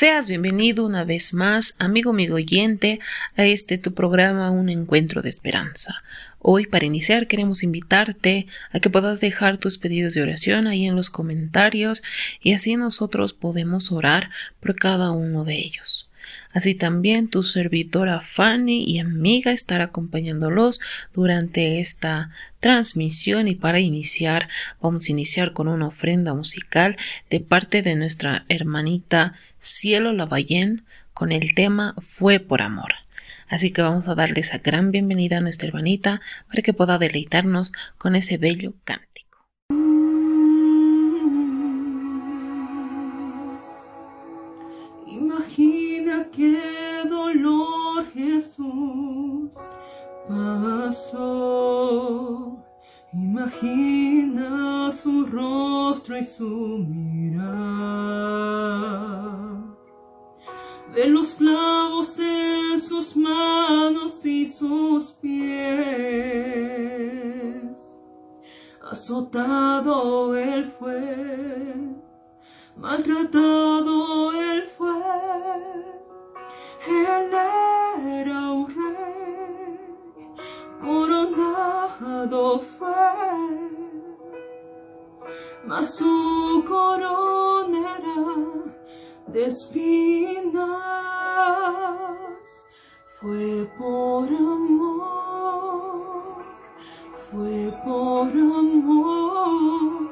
Seas bienvenido una vez más, amigo, amigo oyente, a este tu programa Un Encuentro de Esperanza. Hoy, para iniciar, queremos invitarte a que puedas dejar tus pedidos de oración ahí en los comentarios y así nosotros podemos orar por cada uno de ellos. Así también tu servidora Fanny y amiga estará acompañándolos durante esta transmisión y para iniciar vamos a iniciar con una ofrenda musical de parte de nuestra hermanita Cielo Lavallén con el tema Fue por amor. Así que vamos a darle esa gran bienvenida a nuestra hermanita para que pueda deleitarnos con ese bello cántico. Qué dolor Jesús pasó. Imagina su rostro y su mirar de los clavos en sus manos y sus pies. Azotado él fue, maltratado él fue, él era un rey, coronado fue, mas su corona era de espinas. Fue por amor, fue por amor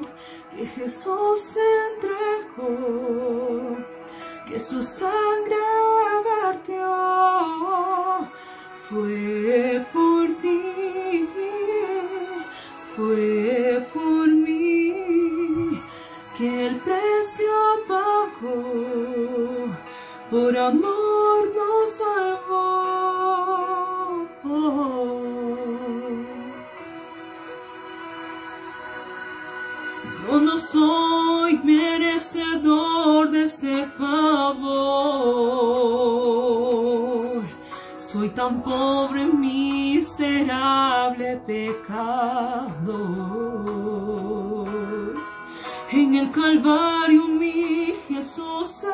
que Jesús se entregó, que su sangre fue por ti, fue por mí que el precio pagó, por amor nos salvó. Yo no soy merecedor de ese favor. Tan pobre, miserable pecador. En el Calvario mi Jesús se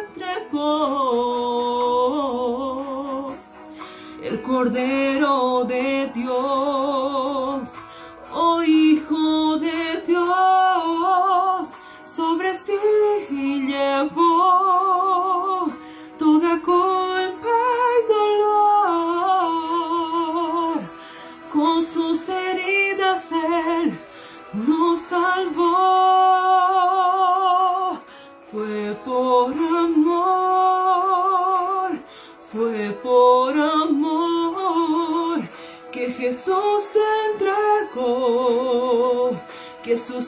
entregó. El Cordero de Dios, que su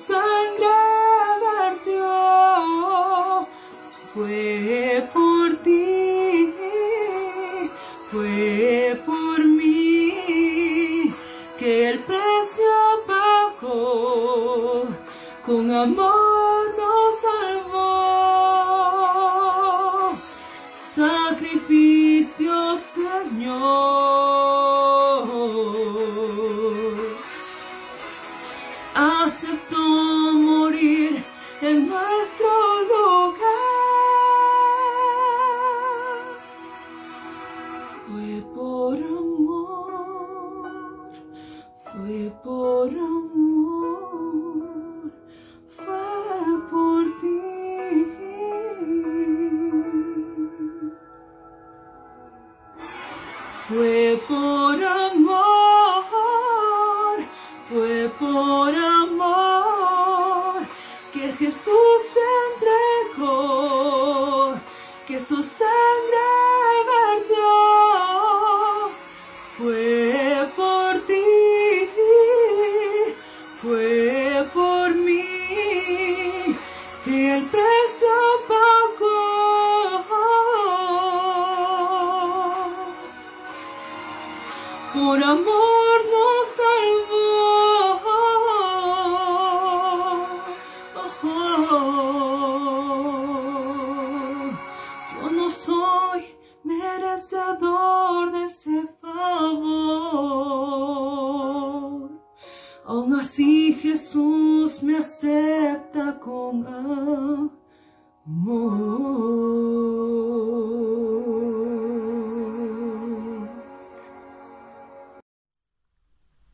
Jesús me acepta con amor.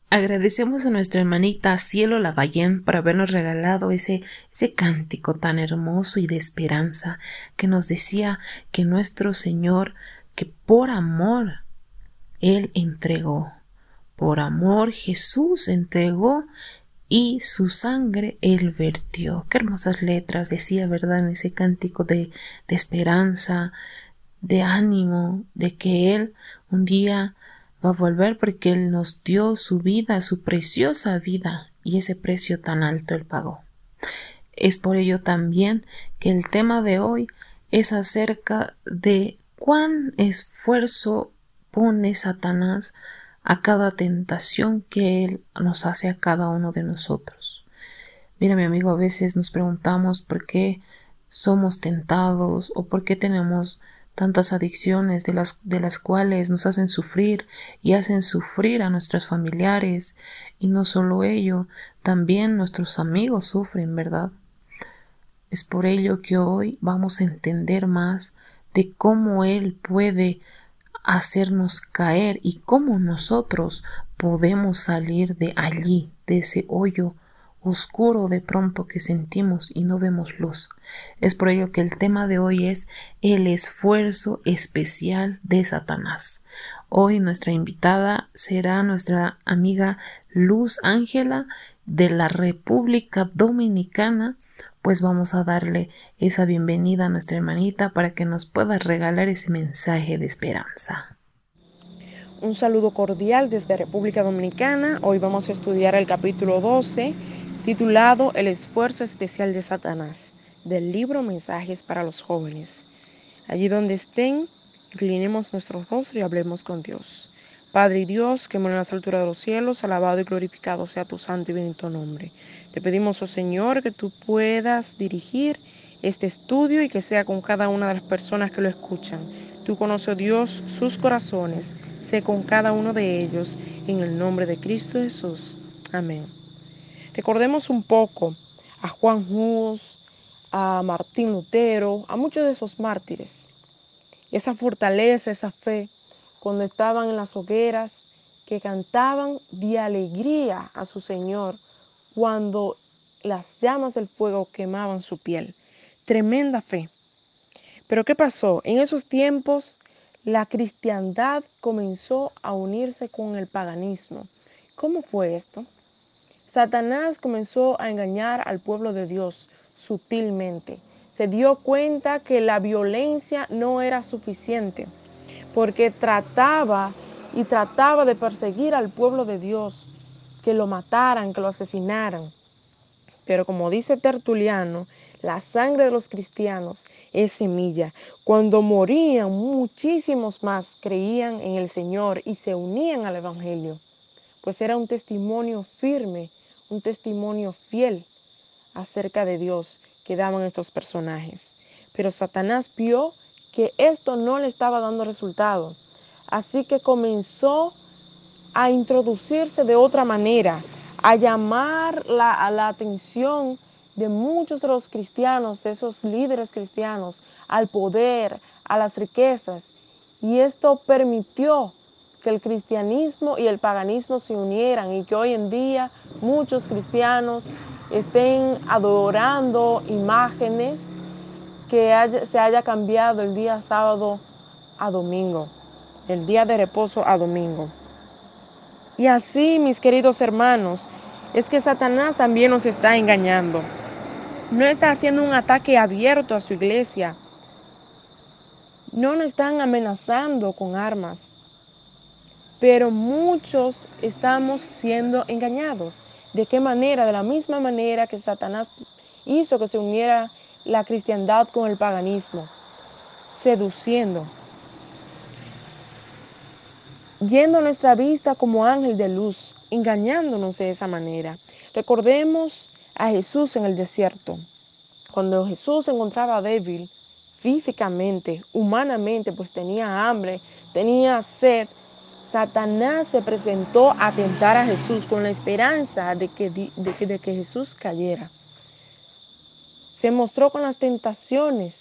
Agradecemos a nuestra hermanita Cielo Lavallén por habernos regalado ese, ese cántico tan hermoso y de esperanza que nos decía que nuestro Señor, que por amor, Él entregó. Por amor Jesús entregó y su sangre Él vertió. Qué hermosas letras decía, ¿verdad? En ese cántico de, de esperanza, de ánimo, de que Él un día va a volver porque Él nos dio su vida, su preciosa vida, y ese precio tan alto Él pagó. Es por ello también que el tema de hoy es acerca de cuán esfuerzo pone Satanás a cada tentación que Él nos hace a cada uno de nosotros. Mira, mi amigo, a veces nos preguntamos por qué somos tentados o por qué tenemos tantas adicciones de las, de las cuales nos hacen sufrir y hacen sufrir a nuestros familiares y no solo ello, también nuestros amigos sufren, ¿verdad? Es por ello que hoy vamos a entender más de cómo Él puede hacernos caer y cómo nosotros podemos salir de allí, de ese hoyo oscuro de pronto que sentimos y no vemos luz. Es por ello que el tema de hoy es el esfuerzo especial de Satanás. Hoy nuestra invitada será nuestra amiga Luz Ángela de la República Dominicana, pues vamos a darle esa bienvenida a nuestra hermanita para que nos pueda regalar ese mensaje de esperanza. Un saludo cordial desde República Dominicana. Hoy vamos a estudiar el capítulo 12 titulado El esfuerzo especial de Satanás, del libro Mensajes para los jóvenes. Allí donde estén, inclinemos nuestro rostro y hablemos con Dios. Padre y Dios, que mora en las alturas de los cielos, alabado y glorificado sea tu santo y bendito nombre. Te pedimos, oh Señor, que tú puedas dirigir este estudio y que sea con cada una de las personas que lo escuchan. Tú conoces, oh Dios, sus corazones. Sé con cada uno de ellos, en el nombre de Cristo Jesús. Amén. Recordemos un poco a Juan Hus, a Martín Lutero, a muchos de esos mártires. Esa fortaleza, esa fe, cuando estaban en las hogueras, que cantaban de alegría a su Señor cuando las llamas del fuego quemaban su piel. Tremenda fe. Pero ¿qué pasó? En esos tiempos la cristiandad comenzó a unirse con el paganismo. ¿Cómo fue esto? Satanás comenzó a engañar al pueblo de Dios sutilmente. Se dio cuenta que la violencia no era suficiente porque trataba y trataba de perseguir al pueblo de Dios, que lo mataran, que lo asesinaran. Pero como dice Tertuliano, la sangre de los cristianos es semilla. Cuando morían, muchísimos más creían en el Señor y se unían al Evangelio, pues era un testimonio firme un testimonio fiel acerca de Dios que daban estos personajes. Pero Satanás vio que esto no le estaba dando resultado. Así que comenzó a introducirse de otra manera, a llamar la, a la atención de muchos de los cristianos, de esos líderes cristianos, al poder, a las riquezas. Y esto permitió que el cristianismo y el paganismo se unieran y que hoy en día muchos cristianos estén adorando imágenes que se haya cambiado el día sábado a domingo, el día de reposo a domingo. Y así, mis queridos hermanos, es que Satanás también nos está engañando. No está haciendo un ataque abierto a su iglesia. No nos están amenazando con armas pero muchos estamos siendo engañados. ¿De qué manera? De la misma manera que Satanás hizo que se uniera la cristiandad con el paganismo, seduciendo, yendo nuestra vista como ángel de luz, engañándonos de esa manera. Recordemos a Jesús en el desierto. Cuando Jesús se encontraba débil físicamente, humanamente, pues tenía hambre, tenía sed, Satanás se presentó a tentar a Jesús con la esperanza de que, de, que Jesús cayera. Se mostró con las tentaciones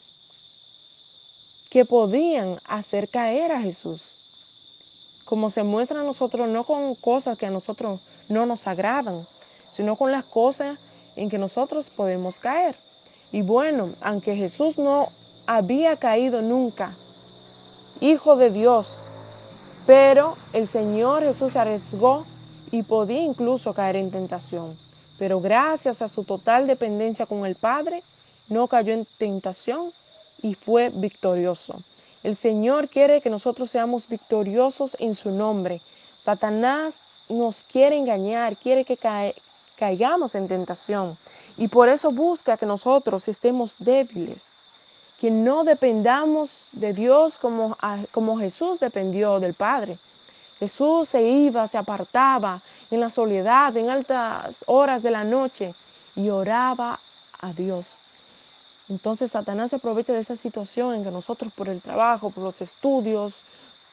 que podían hacer caer a Jesús. como se muestra a nosotros, no con cosas que a nosotros no nos agradan, sino con las cosas en que nosotros podemos caer. Y bueno, aunque Jesús no había caído nunca, hijo de Dios, pero el Señor Jesús arriesgó y podía incluso caer en tentación. Pero gracias a su total dependencia con el Padre, no cayó en tentación y fue victorioso. El Señor quiere que nosotros seamos victoriosos en su nombre. Satanás nos quiere engañar, quiere que caigamos en tentación. Y por eso busca que nosotros estemos débiles, que no dependamos de Dios como, Jesús dependió del Padre. Jesús se iba, se apartaba en la soledad, en altas horas de la noche y oraba a Dios. Entonces Satanás se aprovecha de esa situación en que nosotros por el trabajo, por los estudios,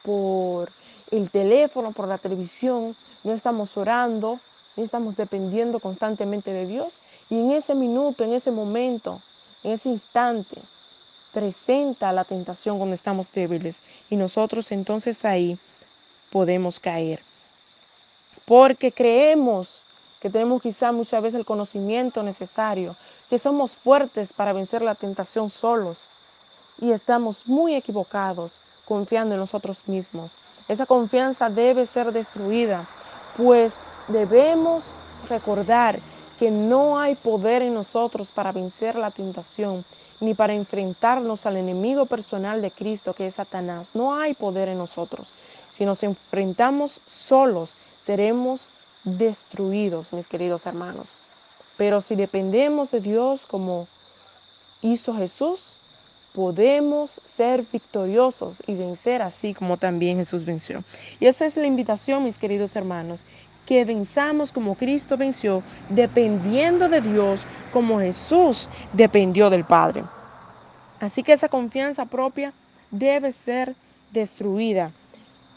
por el teléfono, por la televisión, no estamos orando, no estamos dependiendo constantemente de Dios. Y en ese minuto, en ese momento, en ese instante, presenta la tentación cuando estamos débiles. Y nosotros entonces ahí podemos caer. Porque creemos que tenemos quizá muchas veces el conocimiento necesario, que somos fuertes para vencer la tentación solos y estamos muy equivocados confiando en nosotros mismos. Esa confianza debe ser destruida, pues debemos recordar que no hay poder en nosotros para vencer la tentación, ni para enfrentarnos al enemigo personal de Cristo, que es Satanás. No hay poder en nosotros. Si nos enfrentamos solos, seremos destruidos, mis queridos hermanos. Pero si dependemos de Dios como hizo Jesús, podemos ser victoriosos y vencer así como también Jesús venció. Y esa es la invitación, mis queridos hermanos, que venzamos como Cristo venció, dependiendo de Dios como Jesús dependió del Padre. Así que esa confianza propia debe ser destruida.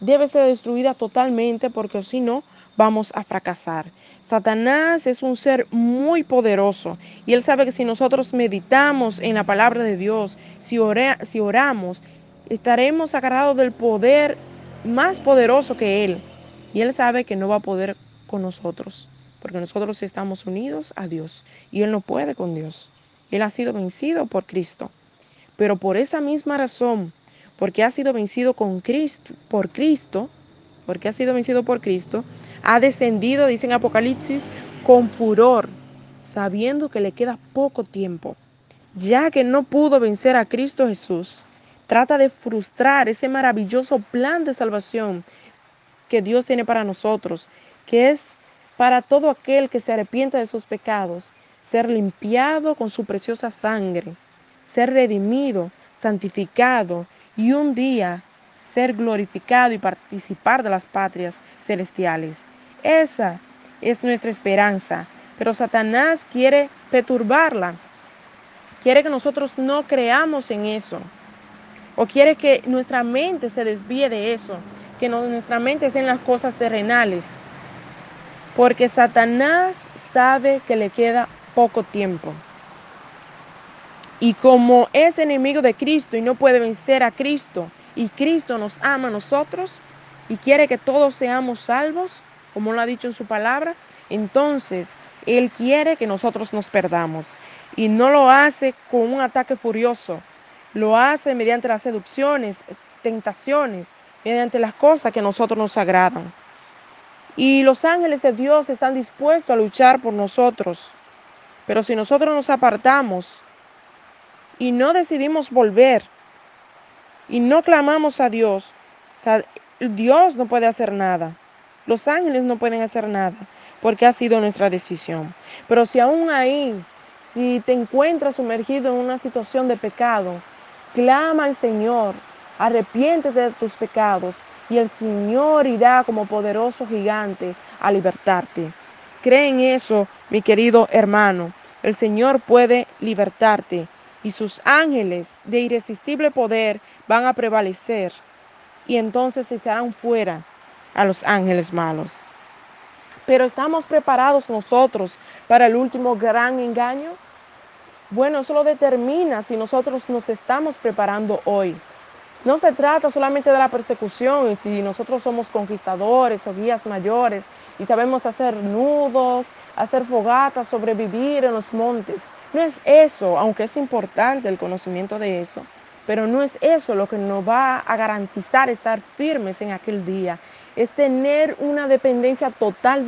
Debe ser destruida totalmente porque si no, vamos a fracasar. Satanás es un ser muy poderoso y él sabe que si nosotros meditamos en la palabra de Dios, si, oramos, estaremos agarrados del poder más poderoso que él. Y él sabe que no va a poder con nosotros, porque nosotros estamos unidos a Dios y él no puede con Dios. Él ha sido vencido por Cristo. Pero por esa misma razón, porque ha sido vencido con Cristo, por Cristo, porque ha sido vencido por Cristo, ha descendido, dice en Apocalipsis, con furor, sabiendo que le queda poco tiempo. Ya que no pudo vencer a Cristo Jesús, trata de frustrar ese maravilloso plan de salvación que Dios tiene para nosotros, que es para todo aquel que se arrepienta de sus pecados, ser limpiado con su preciosa sangre, ser redimido, santificado y un día ser glorificado y participar de las patrias celestiales. Esa es nuestra esperanza, pero Satanás quiere perturbarla. Quiere que nosotros no creamos en eso. O quiere que nuestra mente se desvíe de eso, que nuestra mente esté en las cosas terrenales. Porque Satanás sabe que le queda poco tiempo. Y como es enemigo de Cristo y no puede vencer a Cristo, y Cristo nos ama a nosotros y quiere que todos seamos salvos, como lo ha dicho en su palabra, entonces Él quiere que nosotros nos perdamos. Y no lo hace con un ataque furioso, lo hace mediante las seducciones, tentaciones, mediante las cosas que a nosotros nos agradan. Y los ángeles de Dios están dispuestos a luchar por nosotros. Pero si nosotros nos apartamos y no decidimos volver y no clamamos a Dios, Dios no puede hacer nada. Los ángeles no pueden hacer nada porque ha sido nuestra decisión. Pero si aún ahí, si te encuentras sumergido en una situación de pecado, clama al Señor, arrepiéntete de tus pecados y el Señor irá como poderoso gigante a libertarte. Cree en eso, mi querido hermano. El Señor puede libertarte y sus ángeles de irresistible poder van a prevalecer y entonces echarán fuera a los ángeles malos. Pero ¿estamos preparados nosotros para el último gran engaño? Bueno, eso lo determina si nosotros nos estamos preparando hoy. No se trata solamente de la persecución y si nosotros somos conquistadores o guías mayores y sabemos hacer nudos, hacer fogatas, sobrevivir en los montes. No es eso, aunque es importante el conocimiento de eso, pero no es eso lo que nos va a garantizar estar firmes en aquel día. Es tener una dependencia total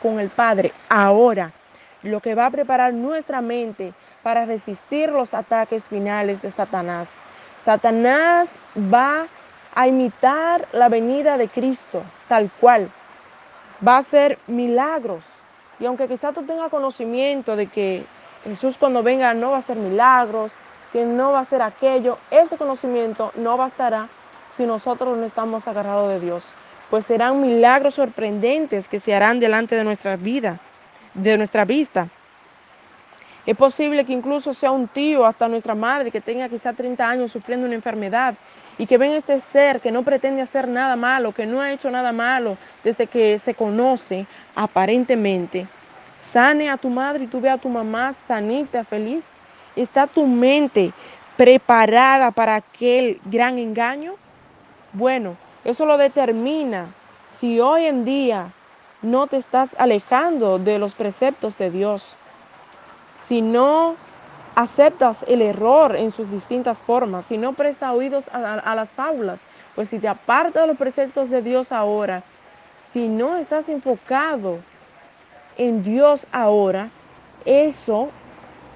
con el Padre ahora, lo que va a preparar nuestra mente para resistir los ataques finales de Satanás. Satanás va a imitar la venida de Cristo tal cual. Va a hacer milagros. Y aunque quizás tú tengas conocimiento de que Jesús cuando venga no va a hacer milagros, que no va a hacer aquello, ese conocimiento no bastará si nosotros no estamos agarrados de Dios. Pues serán milagros sorprendentes que se harán delante de nuestra vida, de nuestra vista. Es posible que incluso sea un tío, hasta nuestra madre, que tenga quizá 30 años sufriendo una enfermedad y que ven este ser que no pretende hacer nada malo, que no ha hecho nada malo desde que se conoce aparentemente. Sane a tu madre y tú ve a tu mamá sanita, feliz. ¿Está tu mente preparada para aquel gran engaño? Bueno, eso lo determina si hoy en día no te estás alejando de los preceptos de Dios si no aceptas el error en sus distintas formas, si no prestas oídos a, las fábulas, pues si te apartas de los preceptos de Dios ahora, si no estás enfocado en Dios ahora, eso,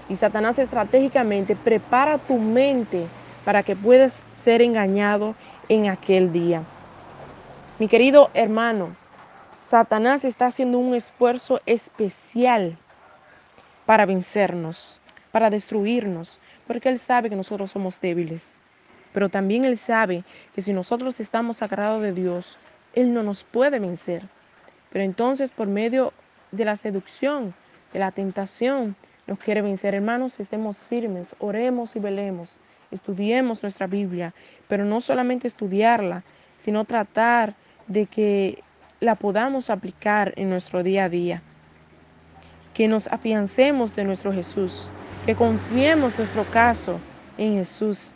y Satanás estratégicamente prepara tu mente para que puedas ser engañado en aquel día. Mi querido hermano, Satanás está haciendo un esfuerzo especial para vencernos, para destruirnos, porque Él sabe que nosotros somos débiles. Pero también Él sabe que si nosotros estamos agarrados de Dios, Él no nos puede vencer. Pero entonces por medio de la seducción, de la tentación, nos quiere vencer. Hermanos, estemos firmes, oremos y velemos, estudiemos nuestra Biblia, pero no solamente estudiarla, sino tratar de que la podamos aplicar en nuestro día a día que nos afiancemos de nuestro Jesús, que confiemos nuestro caso en Jesús,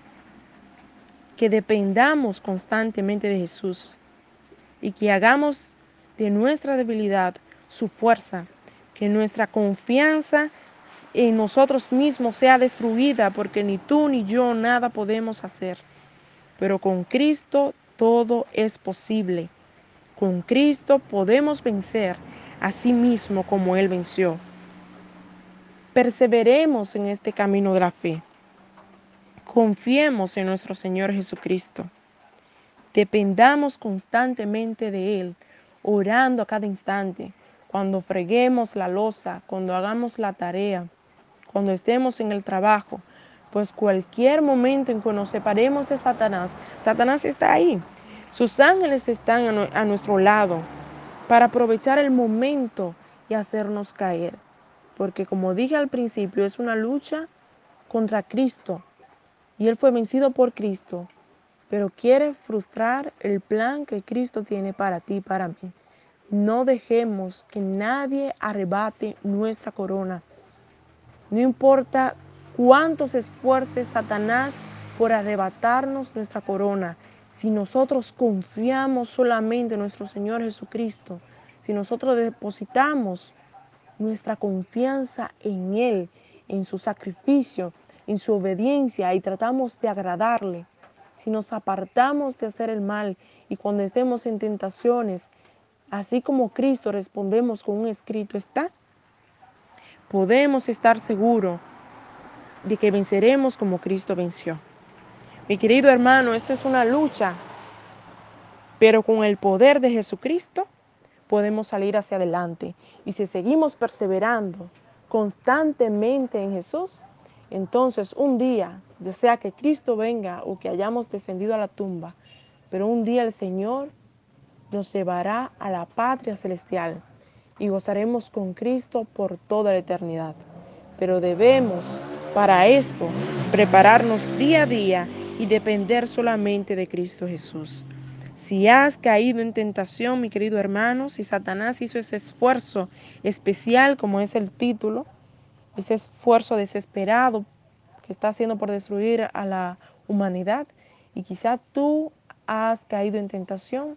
que dependamos constantemente de Jesús y que hagamos de nuestra debilidad su fuerza, que nuestra confianza en nosotros mismos sea destruida, porque ni tú ni yo nada podemos hacer. Pero con Cristo todo es posible. Con Cristo podemos vencer a sí mismo como Él venció. Perseveremos en este camino de la fe. Confiemos en nuestro Señor Jesucristo. Dependamos constantemente de Él, orando a cada instante, cuando freguemos la losa, cuando hagamos la tarea, cuando estemos en el trabajo, pues cualquier momento en que nos separemos de Satanás, Satanás está ahí. Sus ángeles están a, nuestro lado para aprovechar el momento y hacernos caer porque como dije al principio, es una lucha contra Cristo y Él fue vencido por Cristo, pero quiere frustrar el plan que Cristo tiene para ti para mí. No dejemos que nadie arrebate nuestra corona. No importa cuánto se esfuerce Satanás por arrebatarnos nuestra corona, si nosotros confiamos solamente en nuestro Señor Jesucristo, si nosotros depositamos nuestra confianza en Él, en su sacrificio, en su obediencia y tratamos de agradarle, si nos apartamos de hacer el mal y cuando estemos en tentaciones, así como Cristo respondemos con un escrito está, podemos estar seguros de que venceremos como Cristo venció. Mi querido hermano, esta es una lucha, pero con el poder de Jesucristo podemos salir hacia adelante. Y si seguimos perseverando constantemente en Jesús, entonces un día, ya sea que Cristo venga o que hayamos descendido a la tumba, pero un día el Señor nos llevará a la patria celestial y gozaremos con Cristo por toda la eternidad. Pero debemos para esto prepararnos día a día y depender solamente de Cristo Jesús. Si has caído en tentación, mi querido hermano, si Satanás hizo ese esfuerzo especial, como es el título, ese esfuerzo desesperado que está haciendo por destruir a la humanidad, y quizá tú has caído en tentación,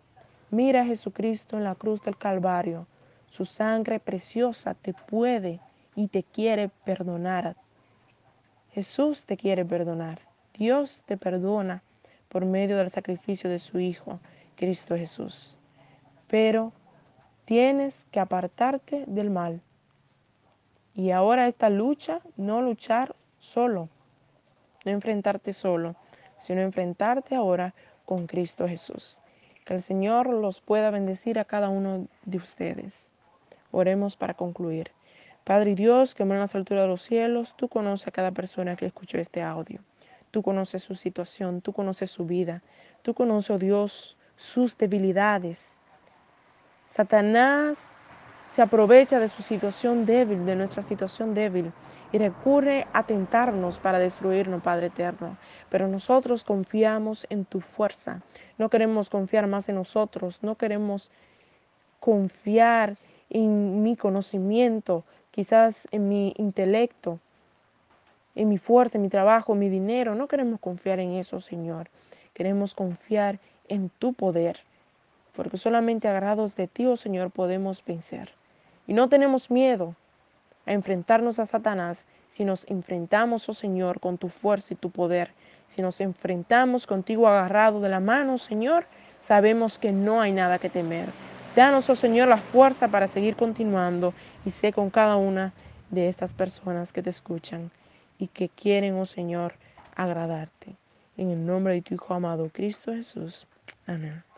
mira a Jesucristo en la cruz del Calvario. Su sangre preciosa te puede y te quiere perdonar. Jesús te quiere perdonar. Dios te perdona por medio del sacrificio de su Hijo, Cristo Jesús. Pero tienes que apartarte del mal. Y ahora esta lucha, no luchar solo, no enfrentarte solo, sino enfrentarte ahora con Cristo Jesús. Que el Señor los pueda bendecir a cada uno de ustedes. Oremos para concluir. Padre Dios, que en las alturas de los cielos, tú conoces a cada persona que escuchó este audio. Tú conoces su situación, tú conoces su vida, tú conoces, oh Dios, sus debilidades. Satanás se aprovecha de su situación débil, de nuestra situación débil, y recurre a tentarnos para destruirnos, Padre eterno. Pero nosotros confiamos en tu fuerza. No queremos confiar más en nosotros, no queremos confiar en mi conocimiento, quizás en mi intelecto, en mi fuerza, en mi trabajo, en mi dinero. No queremos confiar en eso, Señor. Queremos confiar en tu poder, porque solamente agrados de ti, oh Señor, podemos vencer. Y no tenemos miedo a enfrentarnos a Satanás si nos enfrentamos, oh Señor, con tu fuerza y tu poder. Si nos enfrentamos contigo agarrado de la mano, Señor, sabemos que no hay nada que temer. Danos, oh Señor, la fuerza para seguir continuando y sé con cada una de estas personas que te escuchan y que quieren, oh Señor, agradarte. En el nombre de tu Hijo amado, Cristo Jesús. Amén.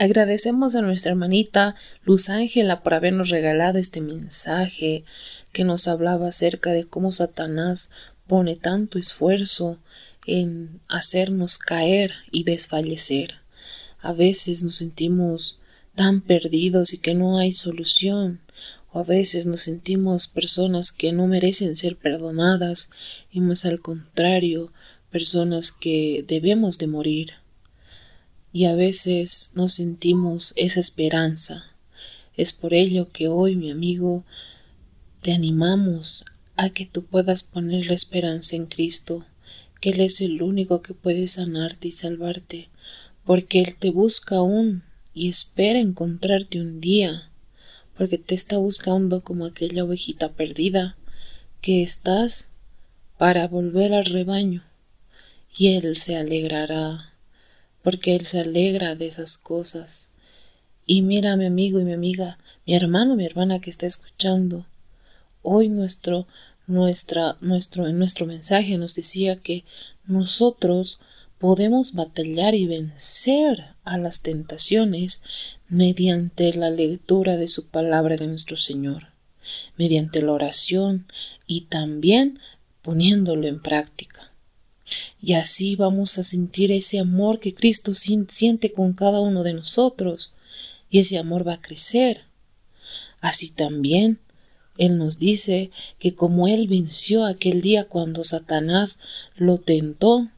Agradecemos a nuestra hermanita Luz Ángela por habernos regalado este mensaje que nos hablaba acerca de cómo Satanás pone tanto esfuerzo en hacernos caer y desfallecer. A veces nos sentimos tan perdidos y que no hay solución, o a veces nos sentimos personas que no merecen ser perdonadas y más al contrario, personas que debemos de morir y a veces no sentimos esa esperanza. Es por ello que hoy, mi amigo, te animamos a que tú puedas poner la esperanza en Cristo, que Él es el único que puede sanarte y salvarte, porque Él te busca aún y espera encontrarte un día, porque te está buscando como aquella ovejita perdida que estás para volver al rebaño, y Él se alegrará porque Él se alegra de esas cosas. Y mira, mi amigo y mi amiga, mi hermano, mi hermana que está escuchando, hoy nuestro, nuestro, nuestro mensaje nos decía que nosotros podemos batallar y vencer a las tentaciones mediante la lectura de su palabra de nuestro Señor, mediante la oración y también poniéndolo en práctica. Y así vamos a sentir ese amor que Cristo siente con cada uno de nosotros. Y ese amor va a crecer. Así también Él nos dice que como Él venció aquel día cuando Satanás lo tentó,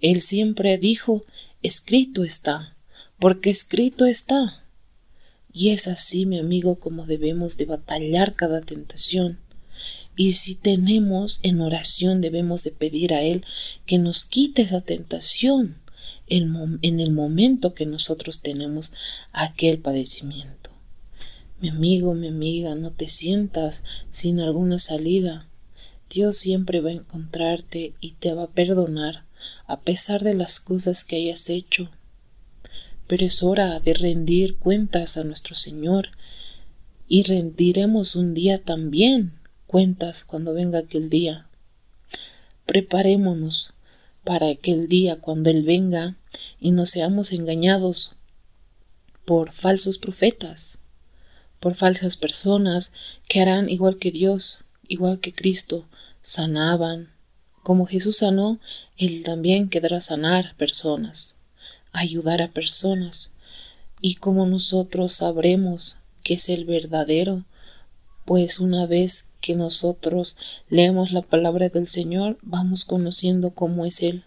Él siempre dijo, escrito está, porque escrito está. Y es así, mi amigo, como debemos de batallar cada tentación. Y si tenemos en oración debemos de pedir a Él que nos quite esa tentación en el momento que nosotros tenemos aquel padecimiento. Mi amigo, mi amiga, no te sientas sin alguna salida. Dios siempre va a encontrarte y te va a perdonar a pesar de las cosas que hayas hecho. Pero es hora de rendir cuentas a nuestro Señor y rendiremos un día también cuentas cuando venga aquel día. Preparémonos para aquel día cuando Él venga y no seamos engañados por falsos profetas, por falsas personas que harán igual que Dios, igual que Cristo, sanaban. Como Jesús sanó, Él también quedará sanar personas, ayudar a personas. Y como nosotros sabremos que es el verdadero, pues una vez que nosotros leemos la palabra del Señor, vamos conociendo cómo es Él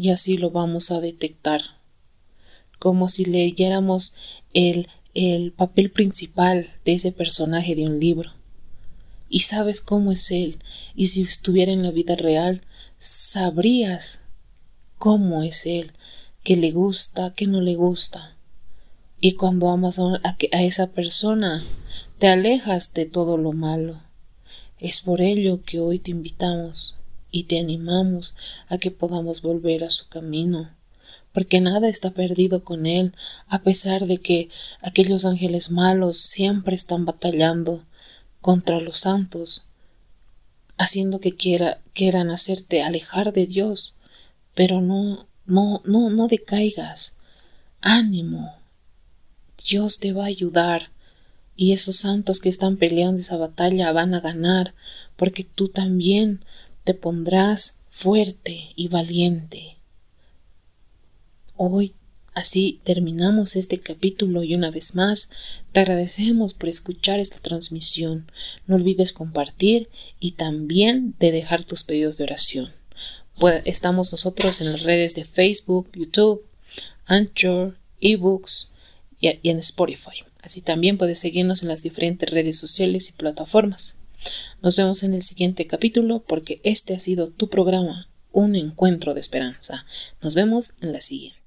y así lo vamos a detectar. Como si leyéramos el, el papel principal de ese personaje de un libro. Y sabes cómo es Él, y si estuviera en la vida real, sabrías cómo es Él, qué le gusta, qué no le gusta. Y cuando amas a, a esa persona, te alejas de todo lo malo. Es por ello que hoy te invitamos y te animamos a que podamos volver a su camino, porque nada está perdido con Él, a pesar de que aquellos ángeles malos siempre están batallando contra los santos, haciendo que quiera, quieran hacerte alejar de Dios, pero no, no, no, no decaigas. Ánimo. Dios te va a ayudar. Y esos santos que están peleando esa batalla van a ganar, porque tú también te pondrás fuerte y valiente. Hoy así terminamos este capítulo y una vez más te agradecemos por escuchar esta transmisión. No olvides compartir y también de dejar tus pedidos de oración. Pues, estamos nosotros en las redes de Facebook, YouTube, Anchor, eBooks y en Spotify. Así también puedes seguirnos en las diferentes redes sociales y plataformas. Nos vemos en el siguiente capítulo porque este ha sido tu programa, un encuentro de esperanza. Nos vemos en la siguiente.